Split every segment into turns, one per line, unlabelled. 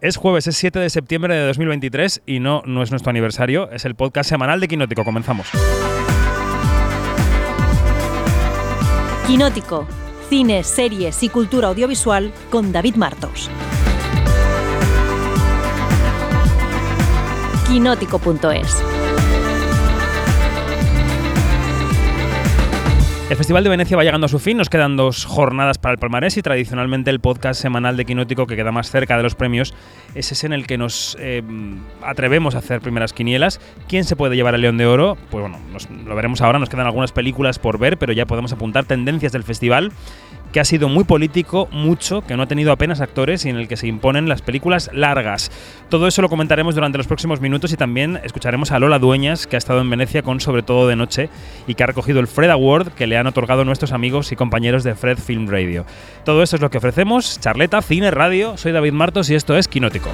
Es jueves, es 7 de septiembre de 2023 y no, no es nuestro aniversario, es el podcast semanal de Quinótico. Comenzamos.
Quinótico, cine, series y cultura audiovisual con David Martos. Quinótico.es
El Festival de Venecia va llegando a su fin, nos quedan dos jornadas para el palmarés y tradicionalmente el podcast semanal de Quinótico que queda más cerca de los premios es ese en el que nos eh, atrevemos a hacer primeras quinielas. ¿Quién se puede llevar el León de Oro? Pues bueno, lo veremos ahora, nos quedan algunas películas por ver, pero ya podemos apuntar tendencias del festival que ha sido muy político, mucho, que no ha tenido apenas actores y en el que se imponen las películas largas. Todo eso lo comentaremos durante los próximos minutos y también escucharemos a Lola Dueñas, que ha estado en Venecia con Sobre todo de noche y que ha recogido el Fred Award que le han otorgado nuestros amigos y compañeros de Fred Film Radio. Todo eso es lo que ofrecemos, charleta, cine, radio. Soy David Martos y esto es Quinótico.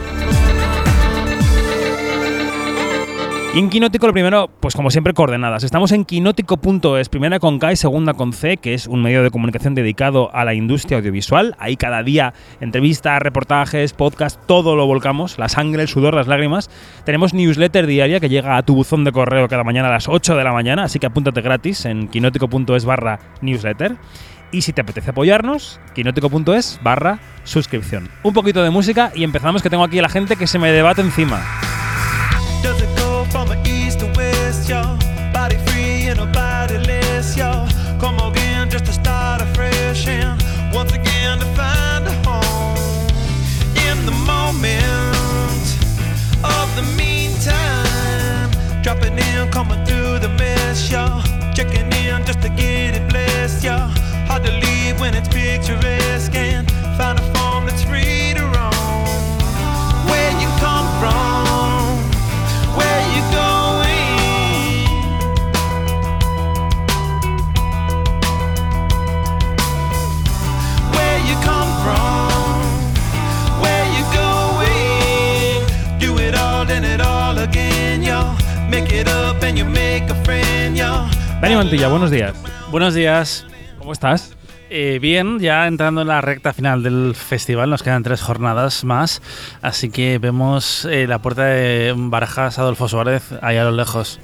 Y en Quinótico lo primero, pues como siempre, coordenadas. Estamos en quinótico.es, primera con K y segunda con C, que es un medio de comunicación dedicado a la industria audiovisual. Ahí cada día entrevistas, reportajes, podcast, todo lo volcamos, la sangre, el sudor, las lágrimas. Tenemos newsletter diaria que llega a tu buzón de correo cada mañana a las 8 de la mañana, así que apúntate gratis en quinótico.es barra newsletter. Y si te apetece apoyarnos, quinótico.es barra suscripción. Un poquito de música y empezamos que tengo aquí a la gente que se me debate encima. From the east to west, y'all. Body free and a y'all. Come again just to start afresh and once again to find a home in the moment of the meantime. Dropping in, coming through the mess, y'all. Checking in just to get it blessed, y'all. Hard to leave when it's picturesque Dani Mantilla, buenos días.
Buenos días.
¿Cómo estás?
Eh, bien, ya entrando en la recta final del festival, nos quedan tres jornadas más, así que vemos eh, la puerta de Barajas Adolfo Suárez ahí a lo lejos.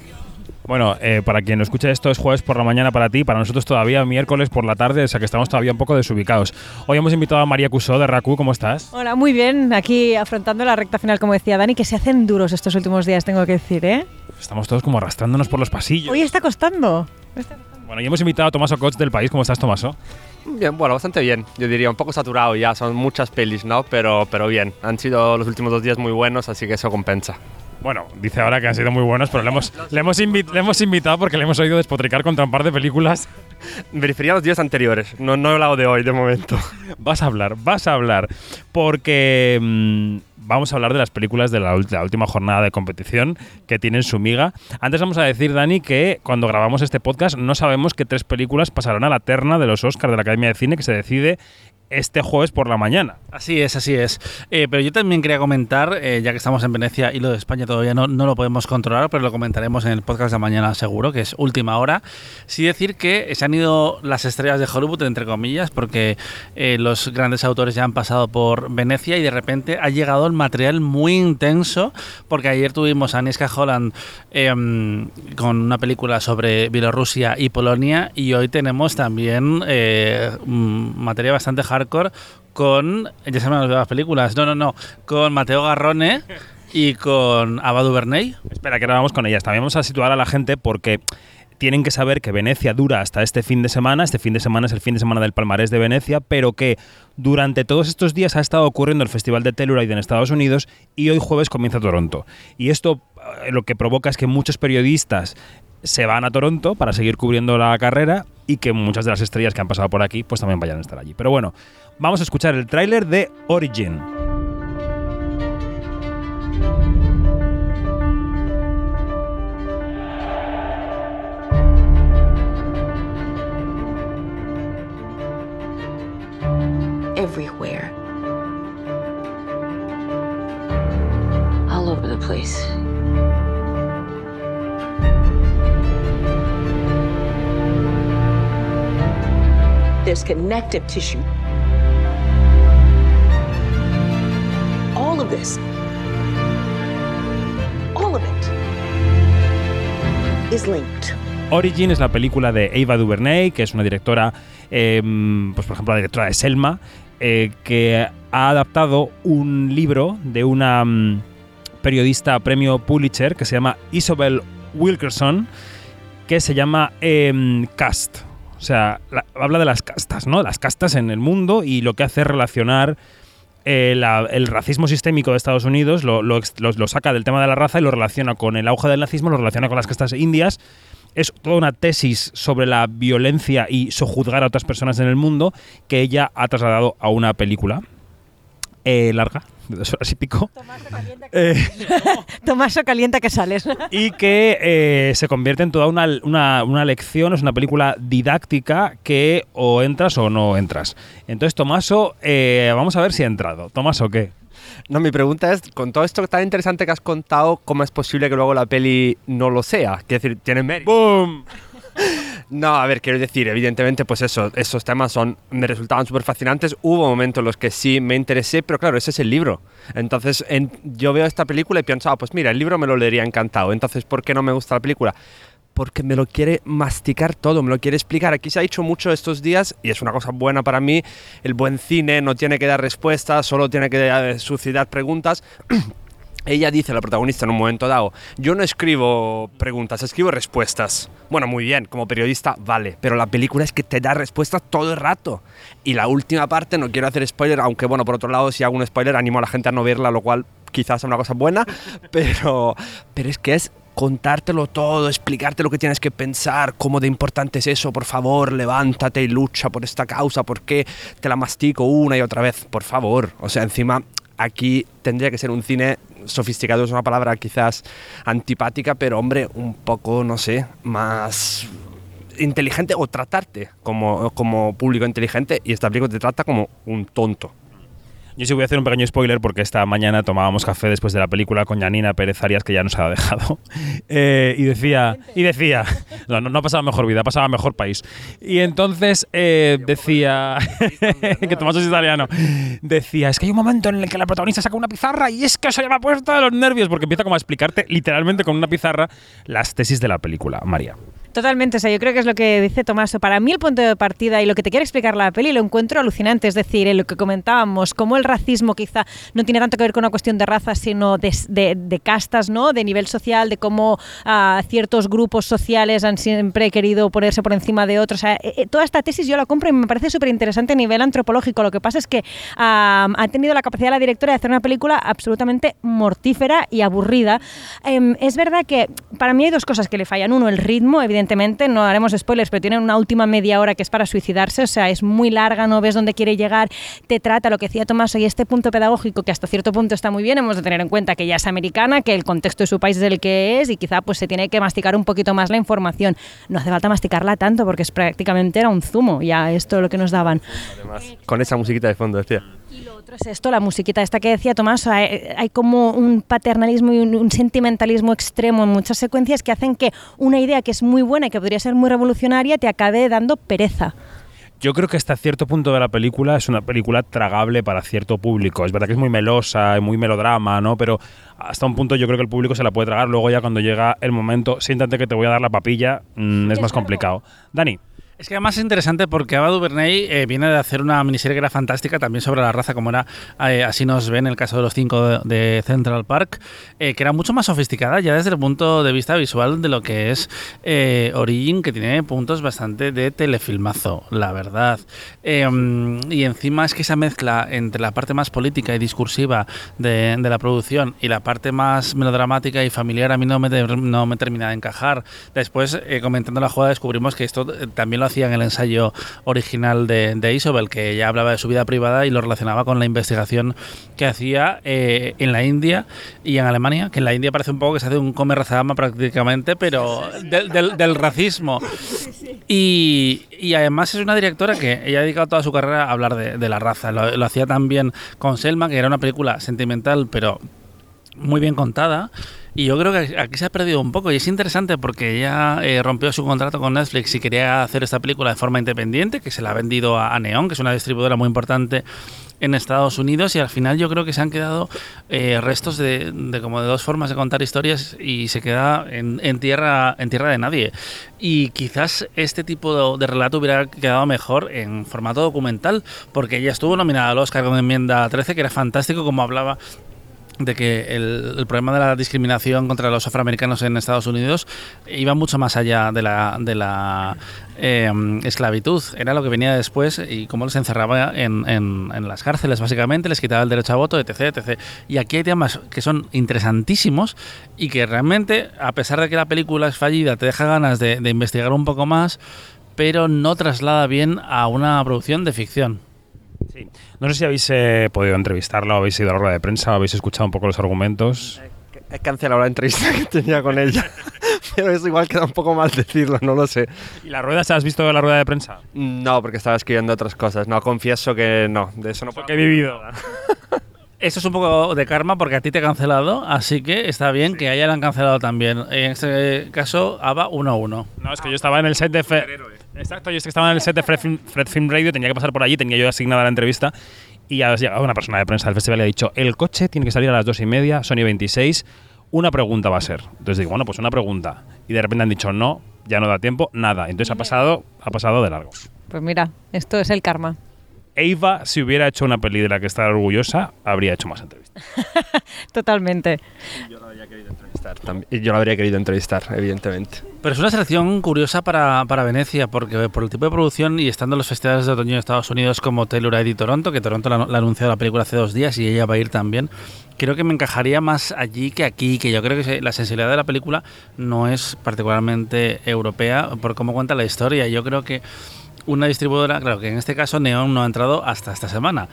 Bueno, eh, para quien no escuche esto es jueves por la mañana para ti, para nosotros todavía miércoles por la tarde, o sea que estamos todavía un poco desubicados. Hoy hemos invitado a María Cusó de RACU, ¿cómo estás?
Hola, muy bien, aquí afrontando la recta final, como decía Dani, que se hacen duros estos últimos días, tengo que decir, ¿eh?
Estamos todos como arrastrándonos por los pasillos.
Hoy está costando.
Bueno, y hemos invitado a Tomaso Coach del país, ¿cómo estás, Tomaso?
Bien, bueno, bastante bien. Yo diría un poco saturado ya, son muchas pelis, ¿no? Pero, pero bien, han sido los últimos dos días muy buenos, así que eso compensa.
Bueno, dice ahora que han sido muy buenos, pero le hemos, le hemos, le hemos invitado porque le hemos oído despotricar contra un par de películas.
Me refería a los días anteriores, no, no he hablado de hoy de momento.
Vas a hablar, vas a hablar. Porque mm, vamos a hablar de las películas de la, última jornada de competición que tienen su miga. Antes vamos a decir, Dani, que cuando grabamos este podcast no sabemos qué tres películas pasarán a la terna de los Oscars de la Academia de Cine que se decide este jueves por la mañana.
Así es, así es. Eh, pero yo también quería comentar, eh, ya que estamos en Venecia y lo de España todavía no, no lo podemos controlar, pero lo comentaremos en el podcast de mañana seguro, que es última hora. Sí decir que se han ido las estrellas de Hollywood, entre comillas, porque eh, los grandes autores ya han pasado por Venecia y de repente ha llegado material muy intenso, porque ayer tuvimos a Niska Holland em, con una película sobre Bielorrusia y Polonia y hoy tenemos también material bastante hard con. Ya se me han las películas. No, no, no. Con Mateo Garrone y con Ava DuVernay.
Espera, que ahora vamos con ellas. También vamos a situar a la gente porque tienen que saber que Venecia dura hasta este fin de semana. Este fin de semana es el fin de semana del palmarés de Venecia, pero que durante todos estos días ha estado ocurriendo el Festival de Telluride en Estados Unidos y hoy jueves comienza Toronto. Y esto eh, lo que provoca es que muchos periodistas se van a Toronto para seguir cubriendo la carrera y que muchas de las estrellas que han pasado por aquí pues también vayan a estar allí. Pero bueno, vamos a escuchar el tráiler de Origin. Everywhere. All over the place. there's connective tissue
of this, all of it, is linked.
Origin es la película de Ava DuVernay, que es una directora, eh, pues por ejemplo la directora de Selma, eh, que ha adaptado un libro de una mm, periodista premio Pulitzer que se llama Isabel Wilkerson, que se llama em, Cast. O sea, la- habla de las castas, ¿no? Las castas en el mundo y lo que hace es relacionar eh, el racismo sistémico de Estados Unidos, lo- lo saca del tema de la raza y lo relaciona con el auge del nazismo, lo relaciona con las castas indias. Es toda una tesis sobre la violencia y sojuzgar a otras personas en el mundo que ella ha trasladado a una película eh, larga, de dos horas y pico. Eh,
Tomaso calienta que sales.
y que eh, se convierte en toda una, una- una lección, es una película didáctica que o entras o no entras. Entonces, Tomaso, eh, vamos a ver si ha entrado. Tomaso, ¿qué?
No, mi pregunta es, con todo esto tan interesante que has contado, ¿cómo es posible que luego la peli no lo sea? Quiero decir, tiene mérito.
¡Boom!
No, a ver, quiero decir, evidentemente, pues eso, esos temas son, me resultaban súper fascinantes. Hubo momentos en los que sí me interesé, pero claro, ese es el libro. Entonces, en- yo veo esta película y pienso, ah, pues mira, el libro me lo leería encantado. Entonces, ¿por qué no me gusta la película? Porque me lo quiere masticar todo, me lo quiere explicar. Aquí se ha dicho mucho estos días, y es una cosa buena para mí, el buen cine no tiene que dar respuestas, solo tiene que eh, suscitar preguntas. Ella dice, la protagonista, en un momento dado, yo no escribo preguntas, escribo respuestas. Bueno, muy bien, como periodista, vale, pero la película es que te da respuestas todo el rato. Y la última parte, no quiero hacer spoiler, aunque bueno, por otro lado, si hago un spoiler, animo a la gente a no verla, lo cual quizás sea una cosa buena, pero, pero es que es contártelo todo, explicarte lo que tienes que pensar, cómo de importante es eso, por favor, levántate y lucha por esta causa, ¿por qué te la mastico una y otra vez? Por favor, o sea, encima aquí tendría que ser un cine sofisticado, es una palabra quizás antipática, pero hombre, un poco, no sé, más inteligente o tratarte como, como público inteligente y esta película te trata como un tonto.
Yo sí voy a hacer un pequeño spoiler porque esta mañana tomábamos café después de la película con Janina Pérez Arias, que ya nos ha dejado. Eh, y decía, y decía, no, no, ha pasado mejor vida, ha pasado mejor país. Y entonces eh, decía, que Tomás es italiano, decía, es que hay un momento en el que la protagonista saca una pizarra y es que se me ha puesto de los nervios porque empieza como a explicarte literalmente con una pizarra las tesis de la película, María.
Totalmente, o sea, yo creo que es lo que dice Tomaso. Para mí el punto de partida y lo que te quiere explicar la peli lo encuentro alucinante, es decir, en lo que comentábamos, cómo el racismo quizá no tiene tanto que ver con una cuestión de raza, sino de, de- de castas, ¿no? De nivel social, de cómo ah, ciertos grupos sociales han siempre querido ponerse por encima de otros. O sea, eh, eh, toda esta tesis yo la compro y me parece súper interesante a nivel antropológico. Lo que pasa es que ah, ha tenido la capacidad la directora de hacer una película absolutamente mortífera y aburrida. Em, es verdad que para mí hay dos cosas que le fallan. Uno, el ritmo, evidentemente, no haremos spoilers, pero tiene una última media hora que es para suicidarse, o sea, es muy larga, no ves dónde quiere llegar, te trata lo que decía Tomás y este punto pedagógico que hasta cierto punto está muy bien, hemos de tener en cuenta que ella es americana, que el contexto de su país es el que es y quizá pues se tiene que masticar un poquito más la información. No hace falta masticarla tanto porque es prácticamente era un zumo, ya esto lo que nos daban.
Además, con esa musiquita de fondo, decía.
Otro es esto, la musiquita esta que decía Tomás, hay, hay como un paternalismo y un, un sentimentalismo extremo en muchas secuencias que hacen que una idea que es muy buena y que podría ser muy revolucionaria te acabe dando pereza.
Yo creo que hasta cierto punto de la película es una película tragable para cierto público. Es verdad que es muy melosa, muy melodrama, ¿no? Pero hasta un punto yo creo que el público se la puede tragar. Luego ya cuando llega el momento, siéntate que te voy a dar la papilla, mm, es más complicado. Dani.
Es que además es interesante porque Ava DuVernay eh, viene de hacer una miniserie que era fantástica también sobre la raza, como era eh, Así nos ven el caso de los cinco de, de Central Park, eh, que era mucho más sofisticada ya desde el punto de vista visual de lo que es eh, Origin, que tiene puntos bastante de telefilmazo, la verdad. Eh, y encima es que esa mezcla entre la parte más política y discursiva de, de la producción y la parte más melodramática y familiar a mí no me, no me termina de encajar. Después, eh, comentando la jugada, descubrimos que esto eh, también lo hacía en el ensayo original de, de Isobel, que ya hablaba de su vida privada y lo relacionaba con la investigación que hacía eh, en la India y en Alemania, que en la India parece un poco que se hace un come razadama prácticamente, pero del, del- del racismo. Y, y además es una directora que ella ha dedicado toda su carrera a hablar de, de la raza. Lo, lo hacía también con Selma, que era una película sentimental, pero muy bien contada. Y yo creo que aquí se ha perdido un poco y es interesante porque ella eh, rompió su contrato con Netflix y quería hacer esta película de forma independiente, que se la ha vendido a, Neon, que es una distribuidora muy importante en Estados Unidos y al final yo creo que se han quedado eh, restos de, de como de dos formas de contar historias y se queda en, en tierra en tierra de nadie. Y quizás este tipo de, de relato hubiera quedado mejor en formato documental porque ella estuvo nominada al Oscar con enmienda 13 que era fantástico como hablaba de que el, problema de la discriminación contra los afroamericanos en Estados Unidos iba mucho más allá de la, de la eh, esclavitud. Era lo que venía después y cómo les encerraba en, en, en, las cárceles, básicamente, les quitaba el derecho a voto, etc, etc. Y aquí hay temas que son interesantísimos y que realmente, a pesar de que la película es fallida, te deja ganas de investigar un poco más, pero no traslada bien a una producción de ficción.
Sí. No sé si habéis eh, podido entrevistarla o habéis ido a la rueda de prensa o habéis escuchado un poco los argumentos.
He cancelado la entrevista que tenía con ella, pero es igual queda un poco mal decirlo, no lo sé.
¿Y la rueda se has visto la rueda de prensa?
No, porque estaba escribiendo otras cosas. No, confieso que no, de eso no
puedo. que he vivido.
Esto es un poco de karma porque a ti te he cancelado, así que está bien sí. que a ella la han cancelado también. En este caso, ABA 1-1.
No, es que yo estaba en el set de... Fe Exacto, yo es que estaba en el set de Fred Film, Fred Film, Radio, tenía que pasar por allí, tenía yo asignada la entrevista y ha llegado una persona de prensa del festival y ha dicho, el coche tiene que salir a las dos y media, Sony 26, una pregunta va a ser. Entonces digo, bueno, pues una pregunta. Y de repente han dicho, no, ya no da tiempo, nada. Entonces ha pasado, ha pasado de largo.
Pues mira, esto es el karma.
Eva, si hubiera hecho una peli de la que está orgullosa, habría hecho más entrevistas.
Totalmente.
Yo entrevistar. Yo lo habría querido entrevistar, evidentemente.
Pero es una selección curiosa para, para, Venecia, porque por el tipo de producción y estando en los festivales de otoño de Estados Unidos como Telluride y Toronto, que Toronto la, la ha anunciado la película hace dos días y ella va a ir también, creo que me encajaría más allí que aquí, que yo creo que la sensibilidad de la película no es particularmente europea por cómo cuenta la historia. Yo creo que una distribuidora, claro que en este caso Neon no ha entrado hasta esta semana,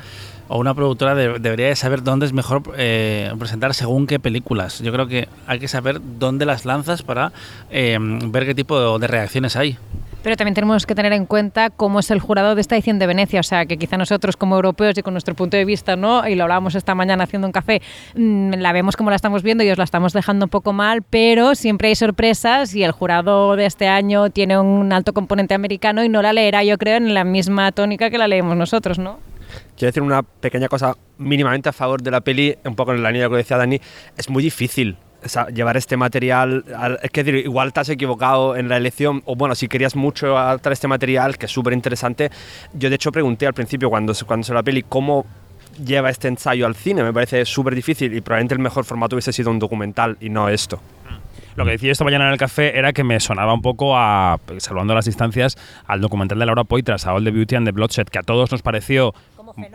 o una productora de, debería de saber dónde es mejor eh, presentar según qué películas. Yo creo que hay que saber dónde las lanzas para eh, ver qué tipo de, de reacciones hay.
Pero también tenemos que tener en cuenta cómo es el jurado de esta edición de Venecia, o sea, que quizá nosotros como europeos y con nuestro punto de vista, ¿no? Y lo hablábamos esta mañana haciendo un café, mmm, la vemos como la estamos viendo y os la estamos dejando un poco mal, pero siempre hay sorpresas y el jurado de este año tiene un alto componente americano y no la leerá, yo creo, en la misma tónica que la leemos nosotros, ¿no?
Quiero decir una pequeña cosa mínimamente a favor de la peli, un poco en la línea de lo que decía Dani, es muy difícil o sea, llevar este material, al, es que decir, igual te has equivocado en la elección, o bueno, si querías mucho adaptar este material, que es súper interesante, yo de hecho pregunté al principio cuando, cuando se la peli cómo lleva este ensayo al cine, me parece súper difícil y probablemente el mejor formato hubiese sido un documental y no esto.
Lo que decía esta mañana en el café era que me sonaba un poco a, salvando las distancias, al documental de Laura Poitras, a All the Beauty and the Bloodshed, que a todos nos pareció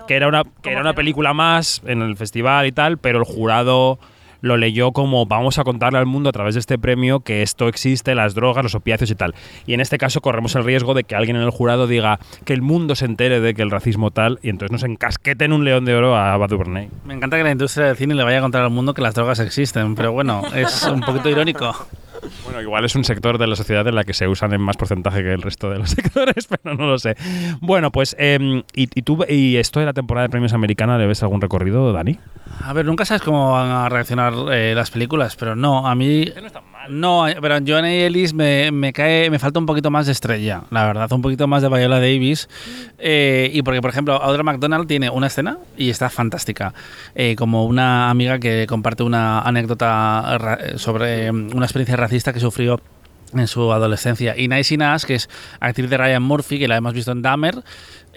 que era una, que era una película más en el festival y tal, pero el jurado lo leyó como vamos a contarle al mundo a través de este premio que esto existe, las drogas, los opiáceos y tal. Y en este caso corremos el riesgo de que alguien en el jurado diga que el mundo se entere de que el racismo tal y entonces nos encasqueten un león de oro a Ava DuVernay.
Me encanta que la industria del cine le vaya a contar al mundo que las drogas existen, pero bueno, es un poquito irónico.
Bueno, igual es un sector de la sociedad en la que se usan en más porcentaje que el resto de los sectores, pero no lo sé. Bueno, pues, eh, ¿y, ¿y, tú y esto de la temporada de premios americana le ves algún recorrido, Dani?
A ver, nunca sabes cómo van a reaccionar eh, las películas, pero no, a mí...
No, está mal.
No pero Joanna y Ellis me, me, cae, me falta un poquito más de estrella, la verdad, un poquito más de Viola Davis. Eh, y porque, por ejemplo, Audra McDonald tiene una escena y está fantástica. Eh, como una amiga que comparte una anécdota sobre una experiencia racista que sufrió en su adolescencia. Y Nice Nash, que es actriz de Ryan Murphy, que la hemos visto en Dahmer,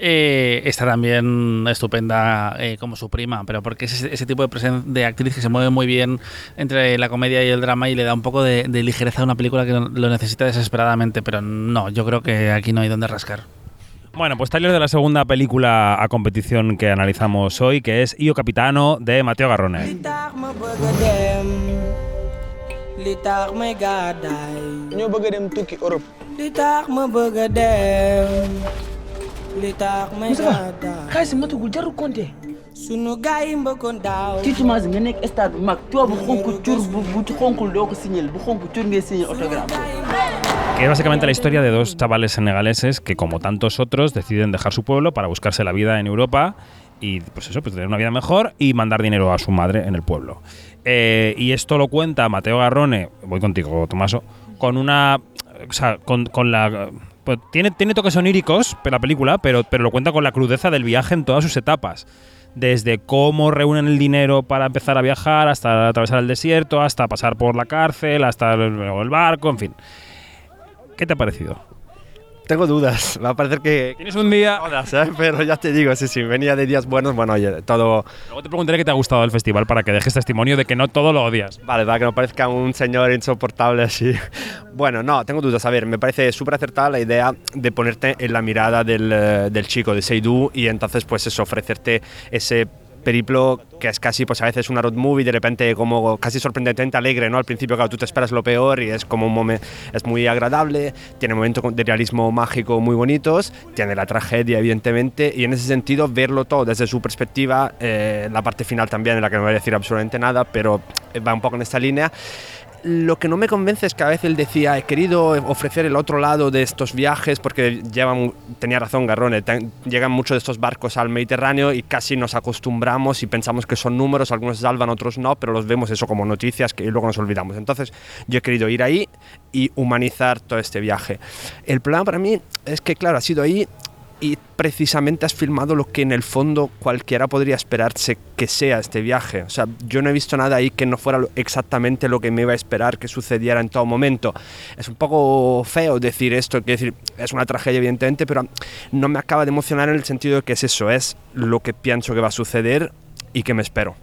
eh, está también estupenda eh, como su prima, pero porque es ese, ese tipo de, de, actriz que se mueve muy bien entre la comedia y el drama y le da un poco de, de ligereza a una película que lo necesita desesperadamente, pero no, yo creo que aquí no hay donde rascar.
Bueno, pues trailer de la segunda película a competición que analizamos hoy, que es Io Capitano de Mateo Garrone.
Li tax may gàddaay ñoo bëgg a dem tukki Europe li tax ma bëgg a dem li tax may gàddaay
xaalis matugul jarul compter
sunu gaay yi mbëkkoon daaw
tiitumaas nga nekk stade bu mag tubaab bu xonk cur bu bu xonkul doo ko signal bu xonk cur ngay signal autographe
que es básicamente la historia de dos chavales senegaleses que, como tantos otros, deciden dejar su pueblo para buscarse la vida en Europa y pues eso, pues tener una vida mejor y mandar dinero a su madre en el pueblo. Eh, y esto lo cuenta Mateo Garrone, voy contigo, Tomaso, con una. O sea, con, con la. Pues tiene, tiene toques oníricos la película, pero, pero lo cuenta con la crudeza del viaje en todas sus etapas. Desde cómo reúnen el dinero para empezar a viajar, hasta atravesar el desierto, hasta pasar por la cárcel, hasta el, barco, en fin. ¿Qué te ha parecido?
Tengo dudas. Va a parecer que.
Tienes un día.
Todas, ¿eh? Pero ya te digo, sí, sí, venía de días buenos. Bueno, oye, todo.
Luego te preguntaré qué te ha gustado del festival para que dejes testimonio de que no todo lo odias.
Vale, para que no parezca un señor insoportable así. Bueno, no, tengo dudas. A ver, me parece súper acertada la idea de ponerte en la mirada del, eh, del chico, de Seydu, y entonces, pues eso, ofrecerte ese periplo que es casi pues a veces una road movie de repente como casi sorprendentemente alegre no al principio claro tú te esperas lo peor y es como un momento es muy agradable tiene momentos de realismo mágico muy bonitos tiene la tragedia evidentemente y en ese sentido verlo todo desde su perspectiva eh, la parte final también en la que no voy a decir absolutamente nada pero va un poco en esta línea lo que no me convence es que a veces él decía, he querido ofrecer el otro lado de estos viajes, porque llevan, tenía razón Garrone, llegan muchos de estos barcos al Mediterráneo y casi nos acostumbramos y pensamos que son números, algunos salvan, otros no, pero los vemos eso como noticias que luego nos olvidamos. Entonces yo he querido ir ahí y humanizar todo este viaje. El problema para mí es que, claro, ha sido ahí y precisamente has filmado lo que en el fondo cualquiera podría esperarse que sea este viaje. O sea, yo no he visto nada ahí que no fuera exactamente lo que me iba a esperar que sucediera en todo momento. Es un poco feo decir esto, que decir, es una tragedia evidentemente, pero no me acaba de emocionar en el sentido de que es eso, es lo que pienso que va a suceder y que me espero.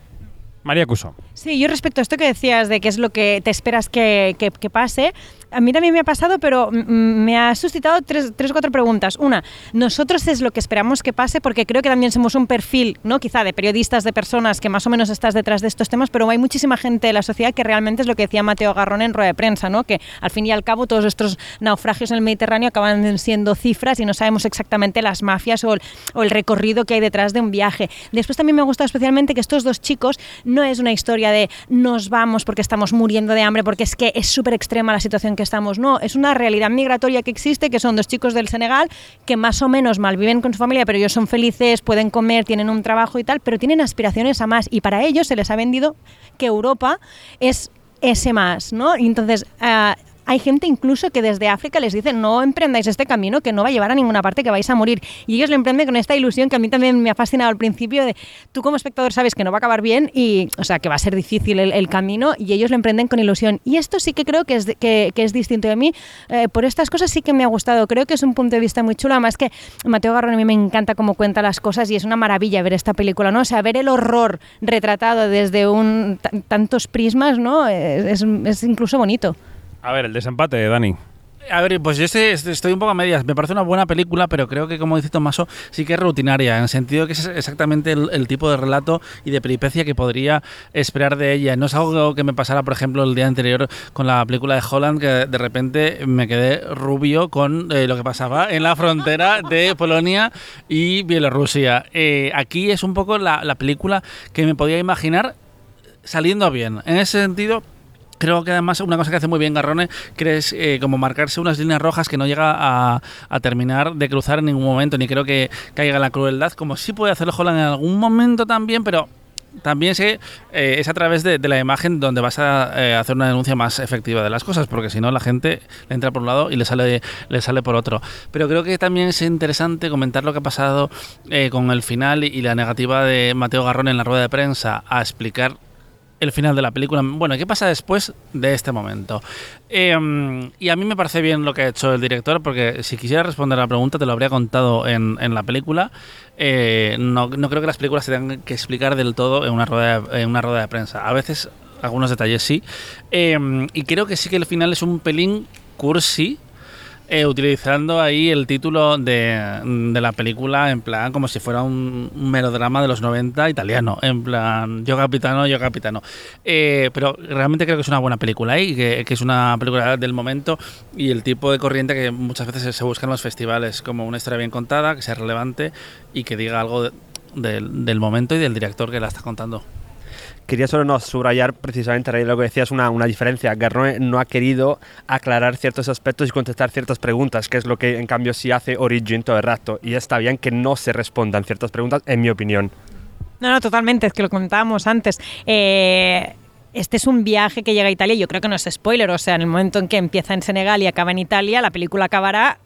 María Cuso.
Sí, yo respecto a esto que decías de qué es lo que te esperas que, que- que pase, a mí también me ha pasado, pero me ha suscitado tres, tres o cuatro preguntas. Una, nosotros es lo que esperamos que pase, porque creo que también somos un perfil, ¿no? Quizá de periodistas, de personas que más o menos estás detrás de estos temas, pero hay muchísima gente de la sociedad que realmente es lo que decía Mateo Garrón en rueda de prensa, ¿no? Que al fin y al cabo todos estos naufragios en el Mediterráneo acaban siendo cifras y no sabemos exactamente las mafias o el, o el recorrido que hay detrás de un viaje. Después también me ha gustado especialmente que estos dos chicos no es una historia de nos vamos porque estamos muriendo de hambre, porque es que es súper extrema la situación que estamos. No, es una realidad migratoria que existe, que son dos chicos del Senegal que más o menos malviven con su familia, pero ellos son felices, pueden comer, tienen un trabajo y tal, pero tienen aspiraciones a más. Y para ellos se les ha vendido que Europa es ese más, ¿no? Entonces... ah, hay gente incluso que desde África les dice no emprendáis este camino que no va a llevar a ninguna parte, que vais a morir. Y ellos lo emprenden con esta ilusión que a mí también me ha fascinado al principio de tú como espectador sabes que no va a acabar bien y, o sea, que va a ser difícil el, camino y ellos lo emprenden con ilusión. Y esto sí que creo que es, que, que es distinto de mí. Eh, por estas cosas sí que me ha gustado. Creo que es un punto de vista muy chulo. Además que Mateo Garrón a mí me encanta cómo cuenta las cosas y es una maravilla ver esta película, ¿no? O sea, ver el horror retratado desde un, tan- tantos prismas, ¿no? Es- es incluso bonito.
A ver, el desempate, Dani.
A ver, pues yo estoy, un poco a medias. Me parece una buena película, pero creo que, como dice Tomaso, sí que es rutinaria, en el sentido que es exactamente el, tipo de relato y de peripecia que podría esperar de ella. No es algo que me pasara, por ejemplo, el día anterior con la película de Holland, que de repente me quedé rubio con eh, lo que pasaba en la frontera de Polonia y Bielorrusia. Eh, aquí es un poco la película que me podía imaginar saliendo bien. En ese sentido, Creo que además una cosa que hace muy bien Garrone es eh, como marcarse unas líneas rojas que no llega a, a terminar de cruzar en ningún momento, ni creo que caiga en la crueldad, como sí puede hacerlo Holland en algún momento también, pero también sé, eh, es a través de, de la imagen donde vas a eh, hacer una denuncia más efectiva de las cosas, porque si no la gente le entra por un lado y le sale, le sale por otro. Pero creo que también es interesante comentar lo que ha pasado eh, con el final y, y la negativa de Mateo Garrone en la rueda de prensa a explicar el final de la película. Bueno, ¿qué pasa después de este momento? Eh, y a mí me parece bien lo que ha hecho el director, porque si quisiera responder a la pregunta te lo habría contado en, la película. Eh, no, creo que las películas se tengan que explicar del todo en una rueda de, prensa. A veces algunos detalles sí. Eh, y creo que sí que el final es un pelín cursi. Eh, utilizando ahí el título de, de la película en plan como si fuera un, melodrama de los 90 italiano, en plan yo capitano, yo capitano. Eh, pero realmente creo que es una buena película ¿eh? y que, es una película del momento y el tipo de corriente que muchas veces se busca en los festivales, como una historia bien contada, que sea relevante y que diga algo de- del, del momento y del director que la está contando.
Quería solo no, subrayar precisamente Rey, lo que decías, una, una diferencia. Garroe no ha querido aclarar ciertos aspectos y contestar ciertas preguntas, que es lo que en cambio sí hace Origin todo el rato. Y está bien que no se respondan ciertas preguntas, en mi opinión.
No, no, totalmente, es que lo comentábamos antes. Eh, este es un viaje que llega a Italia, yo creo que no es spoiler, o sea, en el momento en que empieza en Senegal y acaba en Italia, la película acabará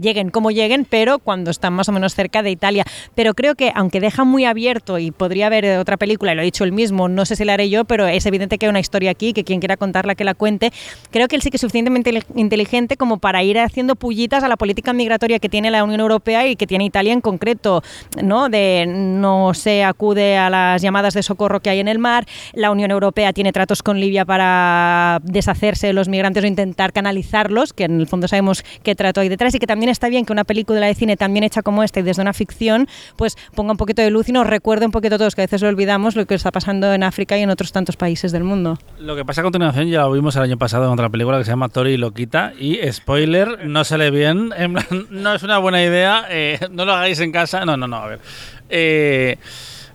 lleguen como lleguen, pero cuando están más o menos cerca de Italia. Pero creo que, aunque deja muy abierto y podría haber eh, otra película, y lo ha dicho él mismo, no sé si la haré yo, pero es evidente que hay una historia aquí, que quien quiera contarla, que la cuente. Creo que él sí que es suficientemente inteli- inteligente como para ir haciendo pullitas a la política migratoria que tiene la Unión Europea y que tiene Italia en concreto, ¿no? De no se acude a las llamadas de socorro que hay en el mar, la Unión Europea tiene tratos con Libia para deshacerse de los migrantes o intentar canalizarlos, que en el fondo sabemos qué trato hay detrás que también está bien que una película de cine también hecha como esta y desde una ficción, pues ponga un poquito de luz y nos recuerde un poquito todos, que a veces lo olvidamos, lo que está pasando en África y en otros tantos países del mundo.
Lo que pasa a continuación ya lo vimos el año pasado en otra película que se llama Tori y Loquita y spoiler, no sale bien, no es una buena idea, eh, no lo hagáis en casa, no, no, no, a ver. Eh,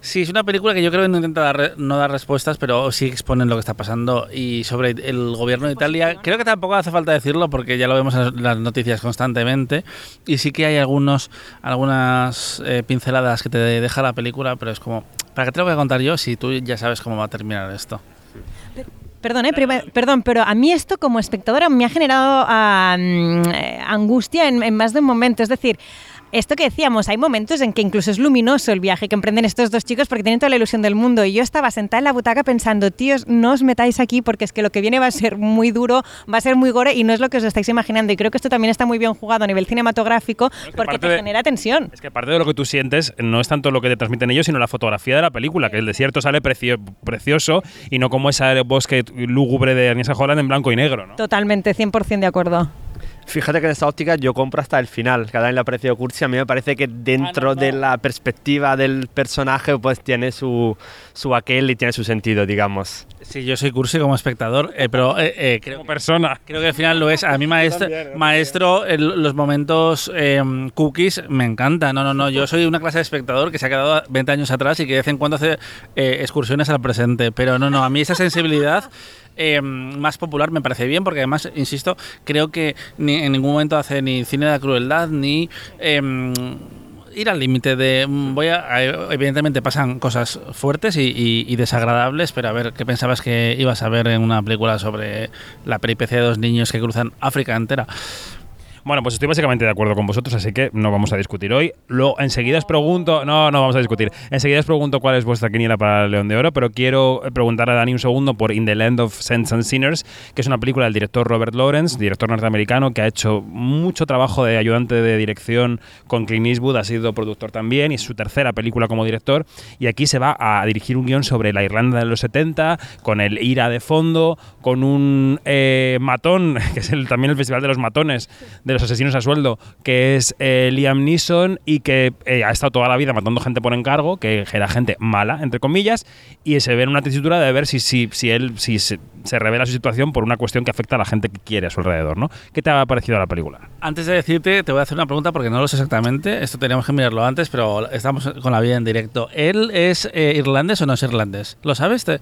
sí, es una película que yo creo que no intenta dar, no dar respuestas, pero sí exponen lo que está pasando y sobre el gobierno de Italia, creo que tampoco hace falta decirlo porque ya lo vemos en las noticias constantemente y sí que hay algunos, algunas eh, pinceladas que te deja la película, pero es como, ¿para qué te lo voy a contar yo si tú ya sabes cómo va a terminar esto?
Perdón, eh, prima- perdón, pero a mí esto como espectadora me ha generado eh, angustia en, en más de un momento. Es decir, esto que decíamos, hay momentos en que incluso es luminoso el viaje que emprenden estos dos chicos porque tienen toda la ilusión del mundo. Y yo estaba sentada en la butaca pensando, tíos, no os metáis aquí porque es que lo que viene va a ser muy duro, va a ser muy gore y no es lo que os estáis imaginando. Y creo que esto también está muy bien jugado a nivel cinematográfico
que
porque
parte
te
de-
genera tensión.
Es que aparte de lo que tú sientes, no es tanto lo que te transmiten ellos, sino la fotografía de la película, que el desierto sale precio- precioso y no como ese bosque lúgubre de Agnieszka Holland en blanco y negro, ¿no?
Totalmente, 100% de acuerdo.
Fíjate que en esta óptica yo compro hasta el final. Cada vez le ha parecido cursi. A mí me parece que dentro de la perspectiva del personaje, pues tiene su, su aquel y tiene su sentido, digamos.
Sí, yo soy cursi como espectador, eh, pero eh, eh, creo,
Como persona.
creo que al final lo es. A mí, maestro, maestro el- los momentos eh, cookies me encantan. No, no, no. Yo soy una clase de espectador que se ha quedado 20 años atrás y que de vez en cuando hace eh, excursiones al presente. Pero no, no. A mí esa sensibilidad eh, más popular me parece bien porque además, insisto, creo que ni, en ningún momento hace ni cine de la crueldad ni... em, ir al límite de mm, voy a, evidentemente pasan cosas fuertes y- y desagradables pero a ver qué pensabas que ibas a ver en una película sobre la peripecia de dos niños que cruzan África entera
Bueno, pues estoy básicamente de acuerdo con vosotros, así que no vamos a discutir hoy. Luego, enseguida os pregunto, no, no vamos a discutir. Enseguida os pregunto cuál es vuestra quiniela para el León de Oro, pero quiero preguntar a Dani un segundo por In the Land of Saints and Sinners, que es una película del director Robert Lawrence, director norteamericano, que ha hecho mucho trabajo de ayudante de dirección con Clint Eastwood, ha sido productor también, y es su tercera película como director. Y aquí se va a dirigir un guion sobre la Irlanda de los 70, con el IRA de fondo, con un eh, matón, que es el, también el Festival de los Matones, los asesinos a sueldo, que es eh, Liam Neeson y que eh, ha estado toda la vida matando gente por encargo, que era gente mala, entre comillas, y se ve en una tesitura de ver si, si, si él si se, se revela su situación por una cuestión que afecta a la gente que quiere a su alrededor, ¿no? ¿Qué te ha parecido la película?
antes de decirte te voy a hacer una pregunta porque no lo sé exactamente esto teníamos que mirarlo antes pero estamos con la vida en directo ¿él es eh, irlandés o no es irlandés? ¿lo sabes? Te-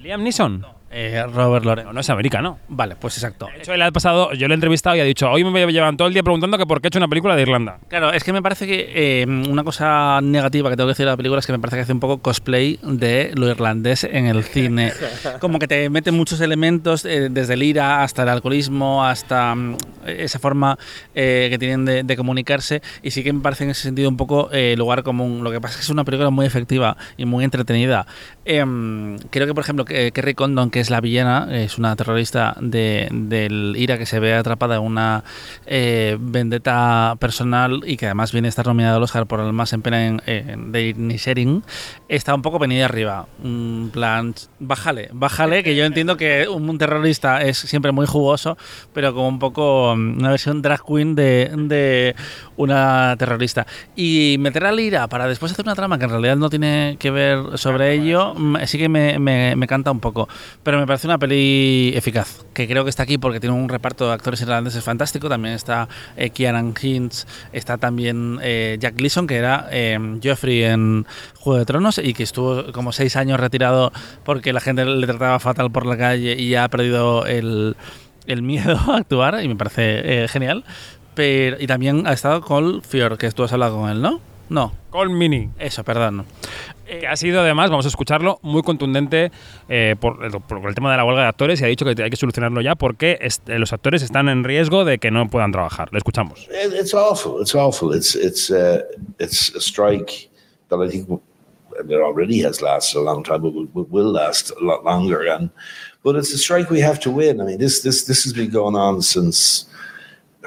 Liam Neeson.
Eh, Robert Loren
No, es americano.
vale pues exacto
De hecho, él ha pasado, yo lo he entrevistado y ha dicho, hoy me llevan todo el día preguntando que por qué he hecho una película de Irlanda.
Claro, es que me parece que eh, una cosa negativa que tengo que decir de la película es que me parece que hace un poco cosplay de lo irlandés en el cine. Como que te mete muchos elementos, eh, desde el ira hasta el alcoholismo, hasta mm, esa forma eh, que tienen de, de comunicarse. Y sí que me parece en ese sentido un poco lugar común. Lo que pasa es que es una película muy efectiva y muy entretenida. Em, creo que, por ejemplo, que Kerry Condon, que es la villana, es una terrorista de- del IRA que se ve atrapada en una eh, vendetta personal y que además viene a estar nominada al Oscar por el más en pena en, en- de está un poco venida arriba. En plan, bájale, bájale, que yo entiendo que un terrorista es siempre muy jugoso, pero como un poco mm, una versión drag queen de, de una terrorista. Y meter al IRA para después hacer una trama que en realidad no tiene que ver sobre ello, eso sí que me, me- me canta un poco. Pero me parece una peli eficaz, que creo que está aquí porque tiene un reparto de actores irlandeses fantástico. También está eh, Kieran Hinds, está también eh, Jack Gleason, que era eh, Joffrey en Juego de Tronos y que estuvo como seis años retirado porque la gente le trataba fatal por la calle y ya ha perdido el, el miedo a actuar y me parece eh, genial. Pero, y también ha estado Cole Fior, que tú has hablado con él, ¿no? No,
Con Mini.
eso, perdón.
Que ha sido además, vamos a escucharlo, muy contundente eh, por, por el tema de la huelga de actores y ha dicho que hay que solucionarlo ya porque est- los actores están en riesgo de que no puedan trabajar. Le escuchamos.
It, it's awful. It's awful. It's it's uh, it's a strike that I think w- it already has lasted a long time, but will- will last a lot longer. And but it's a strike we have to win. I mean, this this this has been going on since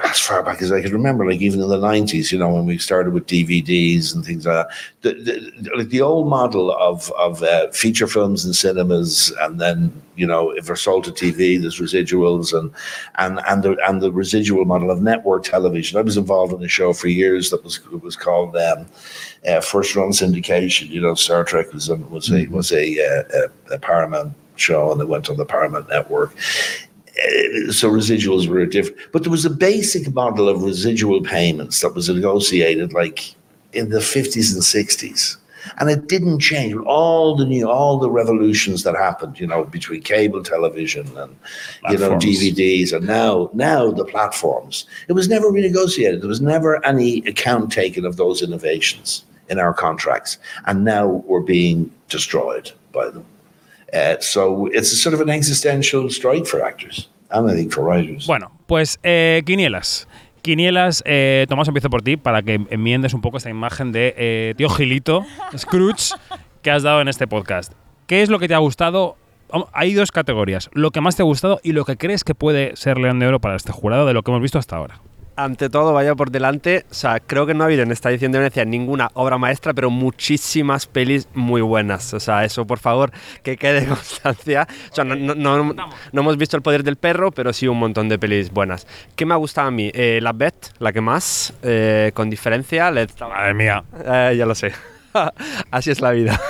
as far back as I can remember, like even in the nineties. You know, when we started with DVDs and things like that. The, the, like the old model of of uh, feature films in cinemas, and then you know, if they're sold to TV, there's residuals, and and and the and the residual model of network television. I was involved in a show for years that was it was called um, uh, First Run Syndication. You know, Star Trek was a, was a was a, uh, a, a Paramount show, and it went on the Paramount network. So residuals were different, but there was a basic model of residual payments that was negotiated like in the fifties and sixties. And it didn't change with all the new, all the revolutions that happened, you know, between cable television and you know DVDs, and now now the platforms. It was never renegotiated. There was never any account taken of those innovations in our contracts, and now we're being destroyed by them. Uh, so it's sort of an existential strike for actors and think for writers.
Bueno, pues eh, quinielas. Quinielas, eh, Tomás, empiezo por ti para que enmiendes un poco esta imagen de eh, tío Gilito, Scrooge, que has dado en este podcast. ¿Qué es lo que te ha gustado? Hay dos categorías, lo que más te ha gustado y lo que crees que puede ser León de Oro para este jurado de lo que hemos visto hasta ahora.
Ante todo, vaya por delante, o sea, creo que no ha habido en esta edición de Venecia ninguna obra maestra, pero muchísimas pelis muy buenas. O sea, eso por favor, que quede constancia. O sea, no, no- no- no hemos visto El Poder del Perro, pero sí un montón de pelis buenas. ¿Qué me ha gustado a mí? Eh, la Bet, la que más, eh, con diferencia. Le
Madre mía.
Eh, ya lo sé. Así es la vida.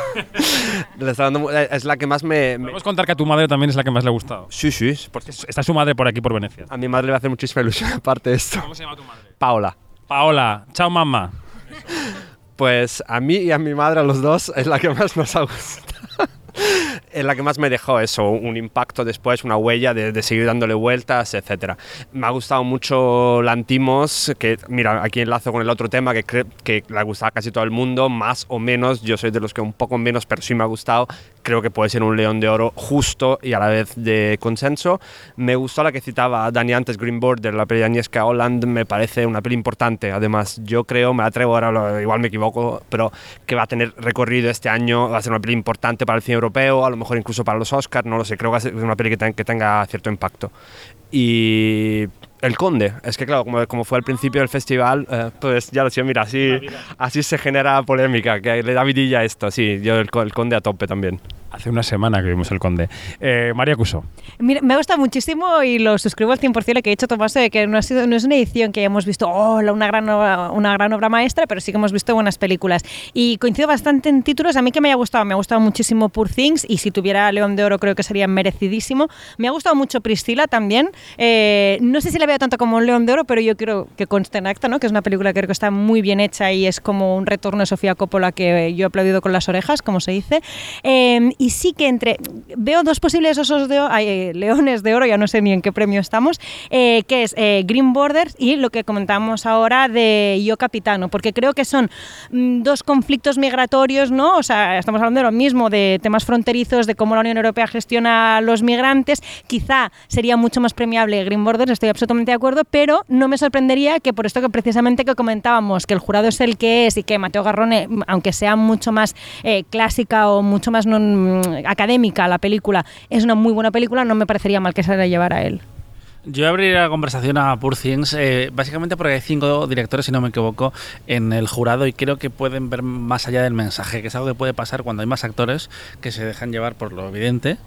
Le está dando eh, es la que más me... me-
Podemos contar que a tu madre también es la que más le ha gustado.
Sí, sí. porque
Está su madre por aquí, por Venecia.
a mi madre le va a hacer muchísima ilusión aparte de esto.
¿Cómo se llama tu madre?
Paola.
Paola, chao mamá.
Pues a mí y a mi madre, a los dos, es la que más nos ha gustado. Es la que más me dejó eso, un impacto después, una huella de, seguir dándole vueltas, etc. Me ha gustado mucho Lantimos, que mira, aquí enlazo con el otro tema que, que le ha gustado a casi todo el mundo, más o menos, yo soy de los que un poco menos, pero sí me ha gustado, creo que puede ser un león de oro justo y a la vez de consenso. Me gustó la que citaba Dani antes, Green Border, la peli de Agnieszka Holland, me parece una peli importante, además yo creo, me atrevo ahora, igual me equivoco, pero que va a tener recorrido este año, va a ser una peli importante para el cine europeo, a lo mejor incluso para los Oscars, no lo sé, creo que va a ser una peli que tenga cierto impacto. Y El Conde, es que claro, como, como fue al principio del festival, eh, pues ya lo sé, mira, así, así se genera polémica, que le da vidilla esto, sí, yo el, el Conde a tope también.
Hace una semana que vimos El Conde. Eh, María Cuso.
Mira, me gusta muchísimo y lo suscribo al 100% lo que ha dicho Tomás, de que no, ha sido, no es una edición que hayamos visto oh, una, gran obra, una gran obra maestra, pero sí que hemos visto buenas películas. Y coincido bastante en títulos. A mí que me haya gustado, me ha gustado muchísimo Poor Things y si tuviera León de Oro creo que sería merecidísimo. Me ha gustado mucho Priscila también. Eh, no sé si la veo tanto como un León de Oro, pero yo creo que conste en acta, ¿no? que es una película que creo que está muy bien hecha y es como un retorno de Sofía Coppola que yo he aplaudido con las orejas, como se dice. Eh, y sí que entre veo dos posibles osos de ay, eh, leones de oro, ya no sé ni en qué premio estamos, eh, que es eh, Green Borders y lo que comentábamos ahora de Yo Capitano, porque creo que son mm, dos conflictos migratorios, ¿no? O sea, estamos hablando de lo mismo, de temas fronterizos, de cómo la Unión Europea gestiona a los migrantes. Quizá sería mucho más premiable Green Borders, estoy absolutamente de acuerdo, pero no me sorprendería que por esto que precisamente que comentábamos, que el jurado es el que es y que Mateo Garrone, aunque sea mucho más clásica o mucho más non- académica la película, es una muy buena película, no me parecería mal que se la llevara él.
Yo abriría la conversación a Poor Things, eh, básicamente porque hay cinco directores, si no me equivoco, en el jurado y creo que pueden ver más allá del mensaje, que es algo que puede pasar cuando hay más actores que se dejan llevar por lo evidente,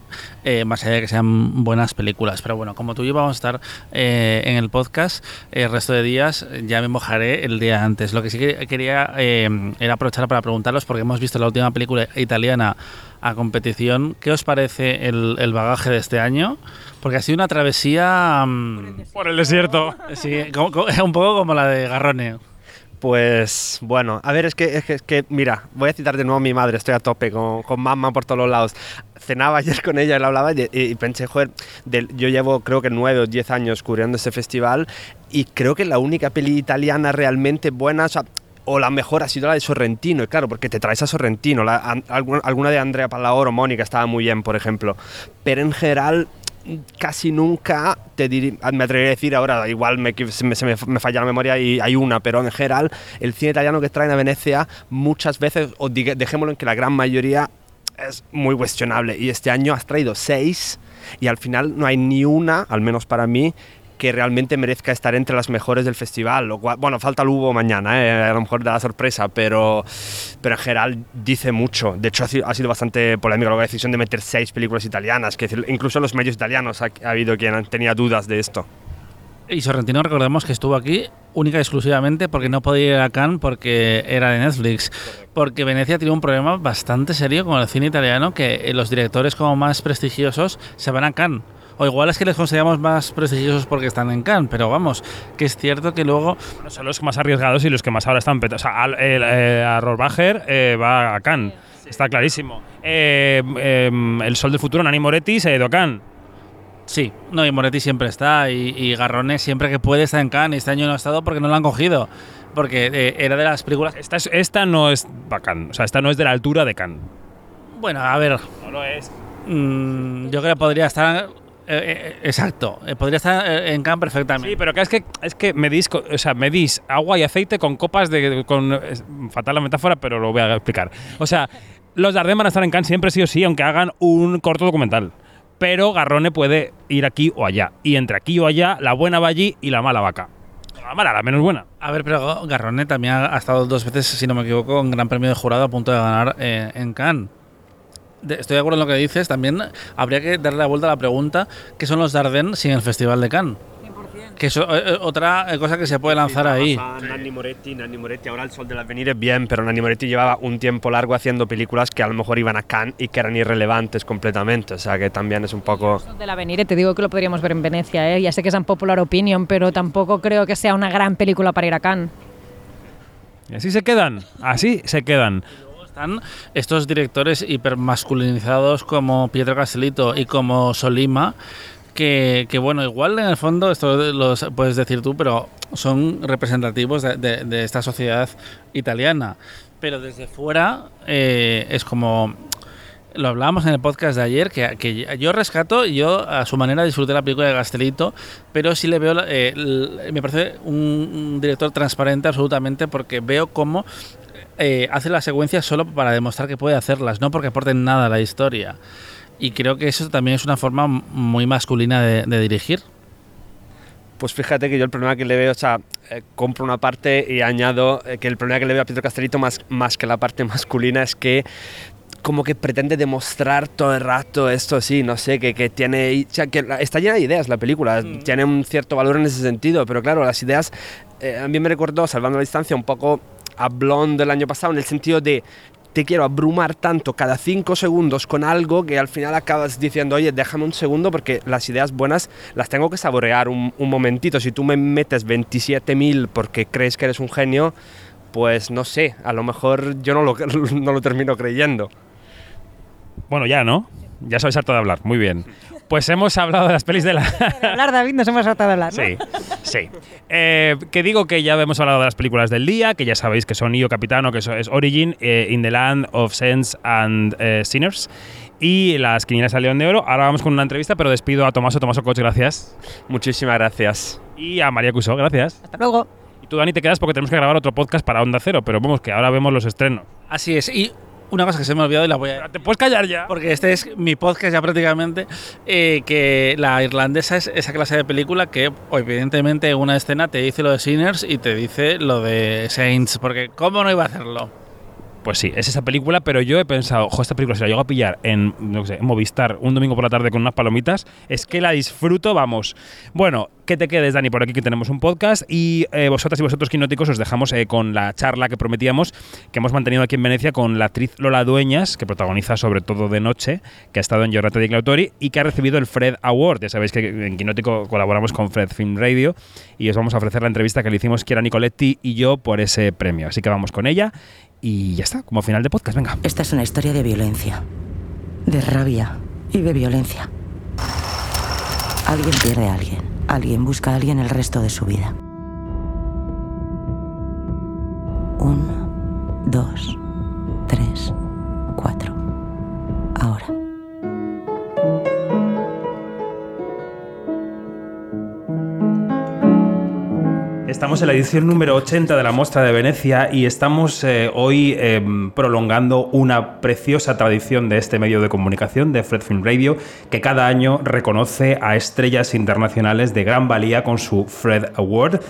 eh, más allá de que sean buenas películas. Pero bueno, como tú y yo vamos a estar eh, en el podcast el resto de días, eh, ya me mojaré el día antes. Lo que sí que quería eh, era aprovechar para preguntarlos, porque hemos visto la última película italiana a competición. ¿Qué os parece el, el bagaje de este año? Porque ha sido una travesía... mm,
Por el desierto.
sí, como- como- un poco como la de Garrone.
Pues bueno, a ver, es que, es que, es que, mira, voy a citar de nuevo a mi madre, estoy a tope con, con mamá por todos los lados. Cenaba ayer con ella y le hablaba y, y pensé, joder, del- yo llevo creo que nueve o diez años cubriendo este festival y creo que la única peli italiana realmente buena, o, sea, o la mejor ha sido la de Sorrentino, y claro, porque te traes a Sorrentino, alguna, de Andrea Pallaoro, Mónica, estaba muy bien, por ejemplo, pero en general casi nunca te me atrevería a decir ahora igual me, se, me, falla la memoria y hay una pero en general el cine italiano que traen a Venecia muchas veces o dejémoslo en que la gran mayoría es muy cuestionable. Y este año has traído seis y al final no hay ni una al menos para mí que realmente merezca estar entre las mejores del festival. Lo cual- bueno, falta el Hugo mañana, ¿eh? a lo mejor da la sorpresa, pero, pero en general dice mucho. De hecho, ha sido, bastante polémica la decisión de meter seis películas italianas, que incluso en los medios italianos ha, ha habido quien tenía dudas de esto.
Y Sorrentino, recordemos que estuvo aquí única y exclusivamente porque no podía ir a Cannes porque era de Netflix. Porque Venecia tiene un problema bastante serio con el cine italiano, que los directores como más prestigiosos se van a Cannes. O igual es que les consideramos más prestigiosos porque están en Cannes, pero vamos, que es cierto que luego
Bueno, son los más arriesgados y los que más ahora están petados. O sea, al- el, eh, a Rohrbacher eh, va a Cannes. Está clarísimo. Eh, em, el Sol del Futuro, Nani Moretti, se ha ido a Cannes.
Sí, no, y Moretti siempre está, y, y Garrone siempre que puede está en Cannes, y este año no ha estado porque no lo han cogido, porque eh, era de las películas...
Esta, es- esta no es para Cannes. O sea, esta no es de la altura de Cannes.
Bueno, a ver,
No lo es.
mm, yo creo que podría estar... eh, eh, exacto, eh, podría estar eh, en Cannes perfectamente.
Sí, pero que es que es que medís, o sea, medís agua y aceite con copas de con es fatal la metáfora, pero lo voy a explicar. O sea, los Dardenne van a estar en Cannes siempre sí o sí, aunque hagan un corto documental. Pero Garrone puede ir aquí o allá. Y entre aquí o allá, la buena va allí y la mala va acá. La mala, la menos buena.
A ver, pero Garrone también ha, ha estado dos veces, si no me equivoco, en Gran Premio de Jurado a punto de ganar eh, en Cannes. Estoy de acuerdo en lo que dices. También habría que darle la vuelta a la pregunta: ¿qué son los Dardenne sin el Festival de Cannes? Que es o- eh, otra eh, cosa que se puede lanzar ahí.
Nanni Moretti, Nanni Moretti, ahora el Sol del Avenir es bien, pero Nanni Moretti llevaba un tiempo largo haciendo películas que a lo mejor iban a Cannes y que eran irrelevantes completamente, o sea que también es un poco...
Del Avenir, te digo que lo podríamos ver en Venecia, ¿eh? ya sé que es un popular opinion, pero tampoco creo que sea una gran película para ir a Cannes.
Y así se quedan. Así se quedan.
Estos directores hipermasculinizados como Pietro Castellito y como Solima, que, bueno, igual en el fondo, esto lo puedes decir tú, pero son representativos de, esta sociedad italiana. Pero desde fuera eh, es como... Lo hablábamos en el podcast de ayer, que, yo rescato, yo a su manera disfruté la película de Gastelito, pero sí le veo, eh, me parece un, un director transparente absolutamente, porque veo cómo eh, hace las secuencias solo para demostrar que puede hacerlas, no porque aporten nada a la historia. Y creo que eso también es una forma muy masculina de, de dirigir.
Pues fíjate que yo el problema que le veo, o sea, eh, compro una parte y añado eh, que el problema que le veo a Pietro Castellito más, más que la parte masculina es que como que pretende demostrar todo el rato esto, sí, no sé, que, que tiene, o sea, que está llena de ideas la película, tiene un cierto valor en ese sentido, pero claro, las ideas eh, a mí me recordó, salvando la distancia, un poco a Blonde del año pasado, en el sentido de te quiero abrumar tanto cada cinco segundos con algo que al final acabas diciendo, oye, déjame un segundo porque las ideas buenas las tengo que saborear un, un momentito. Si tú me metes 27.000 porque crees que eres un genio, pues no sé, a lo mejor yo no lo, no lo termino creyendo.
Bueno, ya, ¿no? Ya sabes harto de hablar. Muy bien. Pues hemos hablado de las pelis de la...
Hablar, David, nos hemos tratado de hablar. ¿no?
Sí, sí. Eh, que digo que ya hemos hablado de las películas del día, que ya sabéis que son Io Capitano, que eso es Origin, eh, In the Land of Sense and eh, Sinners, y las Quinielas al León de Oro. Ahora vamos con una entrevista, pero despido a Tomaso Tomaso Coach, gracias.
Muchísimas gracias.
Y a María Cusó, gracias.
Hasta luego.
Y tú, Dani, te quedas porque tenemos que grabar otro podcast para Onda Cero, pero vamos, que ahora vemos los estrenos.
Así es. Y una cosa que se me ha olvidado y la voy a...
¿Te puedes callar ya?
Porque este es mi podcast ya prácticamente, eh, que la irlandesa es esa clase de película que evidentemente en una escena te dice lo de Sinners y te dice lo de Saints, porque ¿cómo no iba a hacerlo?
Pues sí, es esa película, pero yo he pensado, ojo, esta película si la llego a pillar en, Movistar un domingo por la tarde con unas palomitas, es que la disfruto, vamos. Bueno, que te quedes, Dani, por aquí que tenemos un podcast y eh, vosotras y vosotros quinóticos os dejamos eh, con la charla que prometíamos que hemos mantenido aquí en Venecia con la actriz Lola Dueñas, que protagoniza sobre todo de noche, que ha estado en Giornata di Clautori y que ha recibido el Fred Award. Ya sabéis que en Quinótico colaboramos con Fred Film Radio y os vamos a ofrecer la entrevista que le hicimos Kiera Nicoletti y yo por ese premio. Así que vamos con ella y ya está, como final de podcast, venga.
Esta es una historia de violencia, de rabia y de violencia. Alguien pierde a alguien, alguien busca a alguien el resto de su vida. Uno, dos,
Estamos la edición número 80 de la Mostra de Venecia y estamos eh, hoy eh, prolongando una preciosa tradición de este medio de comunicación, de Fred Film Radio, que cada año reconoce a estrellas internacionales de gran valía con su Fred Award.